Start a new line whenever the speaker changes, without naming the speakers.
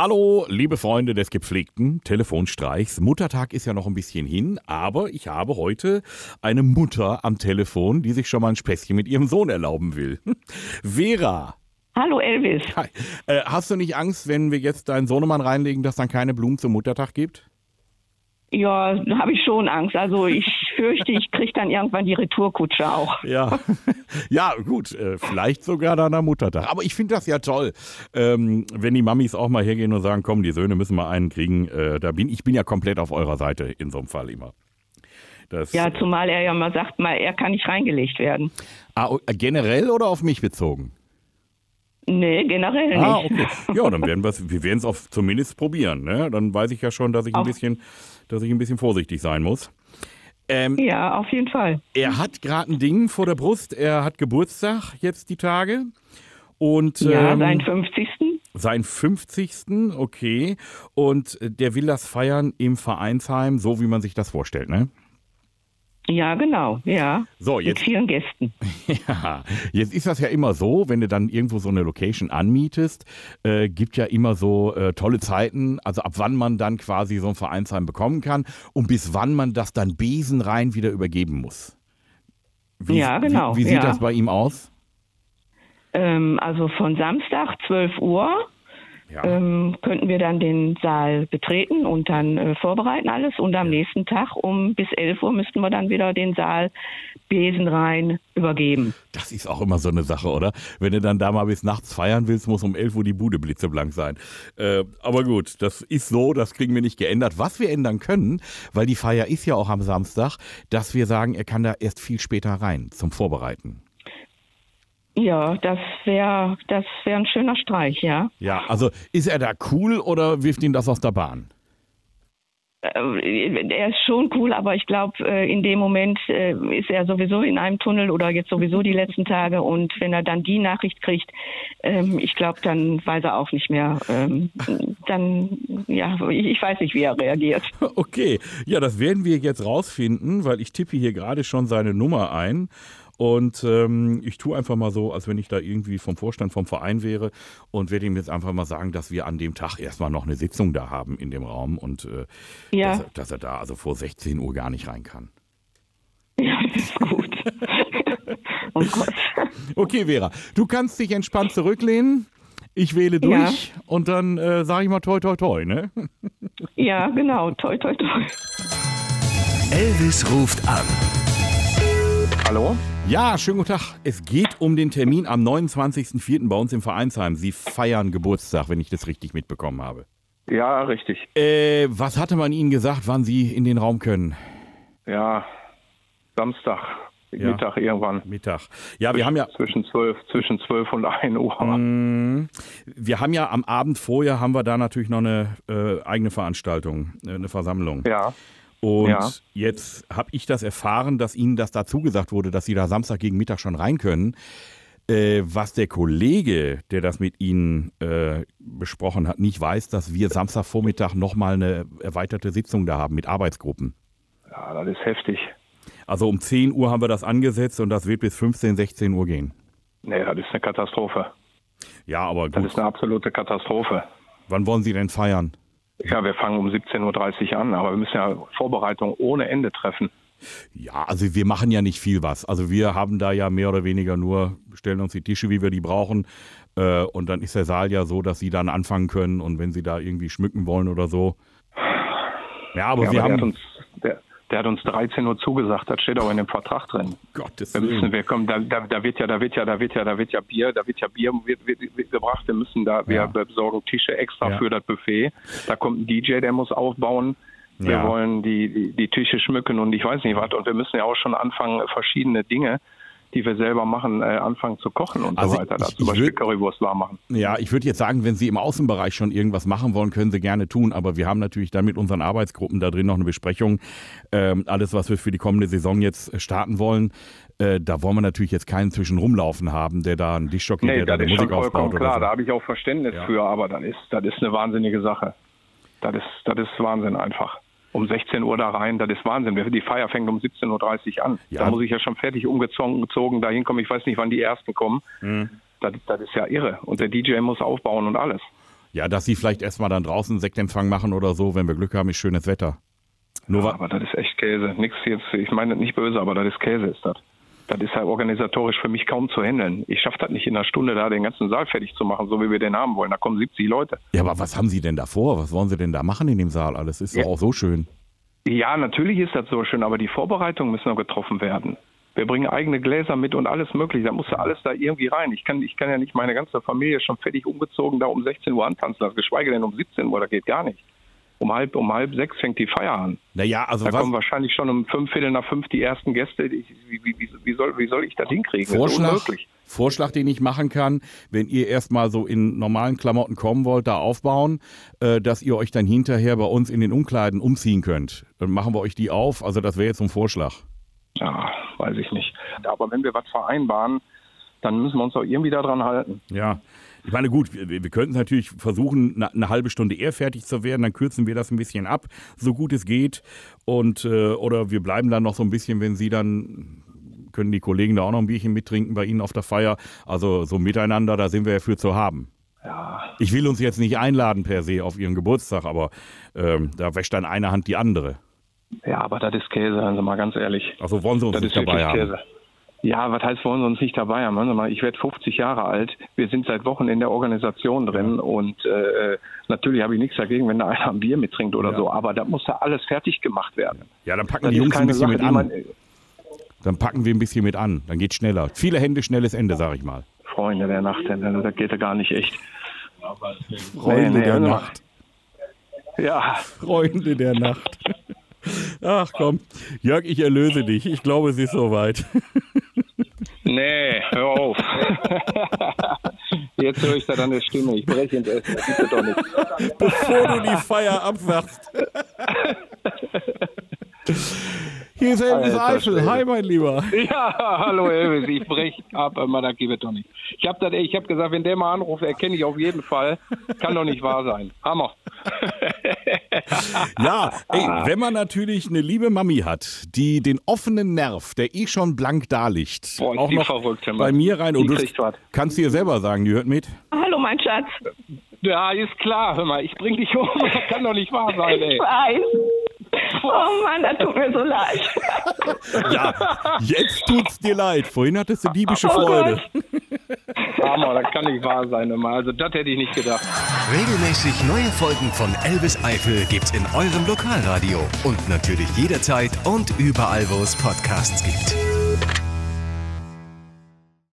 Hallo, liebe Freunde des gepflegten Telefonstreichs. Muttertag ist ja noch ein bisschen hin, aber ich habe heute eine Mutter am Telefon, die sich schon mal ein Späßchen mit ihrem Sohn erlauben will. Vera.
Hallo Elvis.
Hi. Äh, hast du nicht Angst, wenn wir jetzt deinen Sohnemann reinlegen, dass dann keine Blumen zum Muttertag gibt?
Ja, da habe ich schon Angst. Also ich fürchte, ich kriege dann irgendwann die Retourkutsche auch.
Ja, ja gut, äh, vielleicht sogar dann am Muttertag. Aber ich finde das ja toll, ähm, wenn die Mamis auch mal hergehen und sagen, komm, die Söhne müssen mal einen kriegen. Äh, da bin ich bin ja komplett auf eurer Seite in so einem Fall immer.
Das, ja, zumal er ja mal sagt, mal er kann nicht reingelegt werden.
Ah, generell oder auf mich bezogen?
Nee, generell nicht. Ah, okay.
Ja, dann werden wir wir werden es zumindest probieren. Ne? Dann weiß ich ja schon, dass ich ein bisschen dass ich ein bisschen vorsichtig sein muss.
Ähm, ja, auf jeden Fall.
Er hat gerade ein Ding vor der Brust. Er hat Geburtstag jetzt die Tage. Und,
ja, ähm, seinen 50.
Sein 50. Okay. Und der will das feiern im Vereinsheim, so wie man sich das vorstellt, ne?
Ja, genau, ja.
So, jetzt,
Mit vielen Gästen.
Ja, jetzt ist das ja immer so, wenn du dann irgendwo so eine Location anmietest, äh, gibt ja immer so äh, tolle Zeiten, also ab wann man dann quasi so ein Vereinsheim bekommen kann und bis wann man das dann besenrein wieder übergeben muss.
Wie, ja, genau.
Wie, wie sieht
ja.
das bei ihm aus?
Ähm, also von Samstag 12 Uhr ja. ähm, könnten wir dann den Saal betreten und dann äh, vorbereiten alles. Und am nächsten Tag um bis 11 Uhr müssten wir dann wieder den Saal besenrein übergeben.
Das ist auch immer so eine Sache, oder? Wenn du dann da mal bis nachts feiern willst, muss um 11 Uhr die Bude blitzeblank sein. Äh, aber gut, das ist so, das kriegen wir nicht geändert. Was wir ändern können, weil die Feier ist ja auch am Samstag, dass wir sagen, er kann da erst viel später rein zum Vorbereiten.
Ja, das wäre das wär ein schöner Streich, ja.
Ja, also ist er da cool oder wirft ihn das aus der Bahn?
Äh, er ist schon cool, aber ich glaube, äh, in dem Moment äh, ist er sowieso in einem Tunnel oder jetzt sowieso die letzten Tage. Und wenn er dann die Nachricht kriegt, ähm, ich glaube, dann weiß er auch nicht mehr. Ähm, dann, ja, ich weiß nicht, wie er reagiert.
Okay, ja, das werden wir jetzt rausfinden, weil ich tippe hier gerade schon seine Nummer ein. Und ähm, ich tue einfach mal so, als wenn ich da irgendwie vom Vorstand vom Verein wäre und werde ihm jetzt einfach mal sagen, dass wir an dem Tag erstmal noch eine Sitzung da haben in dem Raum und äh, ja. dass, dass, er da also vor 16 Uhr gar nicht rein kann.
Ja, das ist gut.
oh Gott. Okay, Vera, du kannst dich entspannt zurücklehnen. Ich wähle durch ja. und dann äh, sage ich mal toi toi toi, ne?
Ja, genau, toi toi toi.
Elvis ruft an.
Hallo?
Ja, schönen guten Tag. Es geht um den Termin am 29.04. bei uns im Vereinsheim. Sie feiern Geburtstag, wenn ich das richtig mitbekommen habe.
Ja, richtig.
Äh, was hatte man Ihnen gesagt, wann Sie in den Raum können?
Ja, Samstag. Ja. Mittag irgendwann.
Mittag. Ja, wir haben ja.
Zwischen 12, zwischen 12 und 1 Uhr.
Mm, wir haben ja am Abend vorher haben wir da natürlich noch eine äh, eigene Veranstaltung, äh, eine Versammlung.
Ja.
Und ja. jetzt habe ich das erfahren, dass Ihnen das dazu gesagt wurde, dass Sie da Samstag gegen Mittag schon rein können. Äh, was der Kollege, der das mit Ihnen äh, besprochen hat, nicht weiß, dass wir Samstagvormittag nochmal eine erweiterte Sitzung da haben mit Arbeitsgruppen.
Ja, das ist heftig.
Also um 10 Uhr haben wir das angesetzt und das wird bis 15, 16 Uhr gehen.
Nee, das ist eine Katastrophe.
Ja, aber gut.
Das ist eine absolute Katastrophe.
Wann wollen Sie denn feiern?
Ja, wir fangen um 17.30 Uhr an, aber wir müssen ja Vorbereitungen ohne Ende treffen.
Ja, also wir machen ja nicht viel was. Also wir haben da ja mehr oder weniger nur, stellen uns die Tische, wie wir die brauchen. Äh, und dann ist der Saal ja so, dass sie dann anfangen können und wenn sie da irgendwie schmücken wollen oder so.
Ja, aber ja, wir aber haben. Der der, hat uns 13 Uhr zugesagt, das steht auch in dem Vertrag drin.
Gottes
wir müssen, wir kommen, da, da, da, wird ja, da wird ja, da wird ja, da wird ja Bier, da wird ja Bier wird, wird, wird gebracht. Wir müssen da, wir besorgen Tische extra ja. für das Buffet. Da kommt ein DJ, der muss aufbauen. Wir ja. wollen die, die, die Tische schmücken und ich weiß nicht was. Und wir müssen ja auch schon anfangen, verschiedene Dinge die wir selber machen, äh, anfangen zu kochen und also so weiter. Ich, zum Beispiel würd, Currywurst warm machen.
Ja, ich würde jetzt sagen, wenn Sie im Außenbereich schon irgendwas machen wollen, können Sie gerne tun. Aber wir haben natürlich dann mit unseren Arbeitsgruppen da drin noch eine Besprechung. Ähm, alles, was wir für die kommende Saison jetzt starten wollen. Äh, da wollen wir natürlich jetzt keinen zwischen rumlaufen haben, der da einen Dischjockey, nee, der da Musik aufbaut.
Klar, so. da habe ich auch Verständnis ja. für, aber dann ist, das ist eine wahnsinnige Sache. Das ist, das ist Wahnsinn einfach um 16 Uhr da rein, das ist Wahnsinn. Die Feier fängt um 17.30 Uhr an. Ja. Da muss ich ja schon fertig umgezogen dahin kommen. Ich weiß nicht, wann die ersten kommen. Mhm. Das, das ist ja irre. Und der DJ muss aufbauen und alles.
Ja, dass sie vielleicht erstmal dann draußen Sektempfang machen oder so, wenn wir Glück haben, ist schönes Wetter.
Nur ja, aber das ist echt Käse. Nix jetzt, ich meine nicht böse, aber das ist Käse ist das. Das ist halt organisatorisch für mich kaum zu handeln. Ich schaffe das nicht in einer Stunde da den ganzen Saal fertig zu machen, so wie wir den haben wollen. Da kommen 70 Leute.
Ja, aber was haben Sie denn da vor? Was wollen Sie denn da machen in dem Saal alles? Ist ja. doch auch so schön.
Ja, natürlich ist das so schön, aber die Vorbereitungen müssen noch getroffen werden. Wir bringen eigene Gläser mit und alles mögliche. Da muss ja alles da irgendwie rein. Ich kann, ich kann ja nicht meine ganze Familie schon fertig umgezogen da um 16 Uhr antanzen lassen, geschweige denn um 17 Uhr, das geht gar nicht um halb, um halb sechs fängt die Feier an.
Naja, also
da was? kommen wahrscheinlich schon um fünf Viertel nach fünf die ersten Gäste. Ich, wie, wie, wie, soll, wie soll ich das hinkriegen?
Vorschlag, das Vorschlag, den ich machen kann, wenn ihr erstmal so in normalen Klamotten kommen wollt, da aufbauen, äh, dass ihr euch dann hinterher bei uns in den Umkleiden umziehen könnt. Dann machen wir euch die auf. Also das wäre jetzt ein Vorschlag.
Ja, weiß ich nicht. Aber wenn wir was vereinbaren, dann müssen wir uns auch irgendwie daran halten.
Ja, ich meine, gut, wir, wir könnten natürlich versuchen, eine, eine, halbe Stunde eher fertig zu werden, dann kürzen wir das ein bisschen ab, so gut es geht. Und äh, oder wir bleiben dann noch so ein bisschen, wenn Sie dann können die Kollegen da auch noch ein Bierchen mittrinken bei Ihnen auf der Feier. Also so miteinander, da sind wir ja für zu haben. Ja. Ich will uns jetzt nicht einladen per se auf Ihren Geburtstag, aber ähm, da wäscht dann eine Hand die andere.
Ja, aber das ist Käse, also mal ganz ehrlich.
Also wollen Sie uns das nicht dabei haben? Käse.
Ja, was heißt, wollen Sie uns nicht dabei haben? Ich werde 50 Jahre alt. Wir sind seit Wochen in der Organisation drin und äh, natürlich habe ich nichts dagegen, wenn da einer ein Bier mittrinkt oder ja. so, aber da muss ja alles fertig gemacht werden.
Ja, dann packen das die Jungs ein bisschen Sache, mit an. Man, dann packen wir ein bisschen mit an. Dann geht schneller. Viele Hände, schnelles Ende, sag ich mal.
Freunde der Nacht, das geht ja gar nicht echt.
Freunde nee, nee, der Nacht.
Ja.
Freunde der Nacht. Ach komm, Jörg, ich erlöse dich. Ich glaube, es ist soweit.
Nee, hör auf. Jetzt höre ich da deine Stimme. Ich breche ins Essen. Das gibt doch nicht.
Bevor du die Feier abwachst. Hier ist Elvis Alter, Eifel. Hi, mein Lieber.
Ja, hallo Elvis. Ich breche ab, aber das geht doch nicht. Ich habe hab gesagt, wenn der mal anruft, erkenne ich auf jeden Fall. Kann doch nicht wahr sein. Hammer.
Ja, ey, wenn man natürlich eine liebe Mami hat, die den offenen Nerv, der eh schon blank da liegt, Boah, auch noch verrückt, bei mir rein. Und du kannst dir selber sagen, die hört mit.
Hallo, mein Schatz.
Ja, ist klar, hör mal, ich bring dich um. Das kann doch nicht wahr sein, ey.
Ich weiß. Oh Mann, das tut mir so leid.
Ja, jetzt tut's dir leid. Vorhin hattest du diebische oh Freude.
Hammer, das kann nicht wahr sein. Also das hätte ich nicht gedacht.
Regelmäßig neue Folgen von Elvis Eifel gibt's in eurem Lokalradio. Und natürlich jederzeit und überall, wo es Podcasts gibt.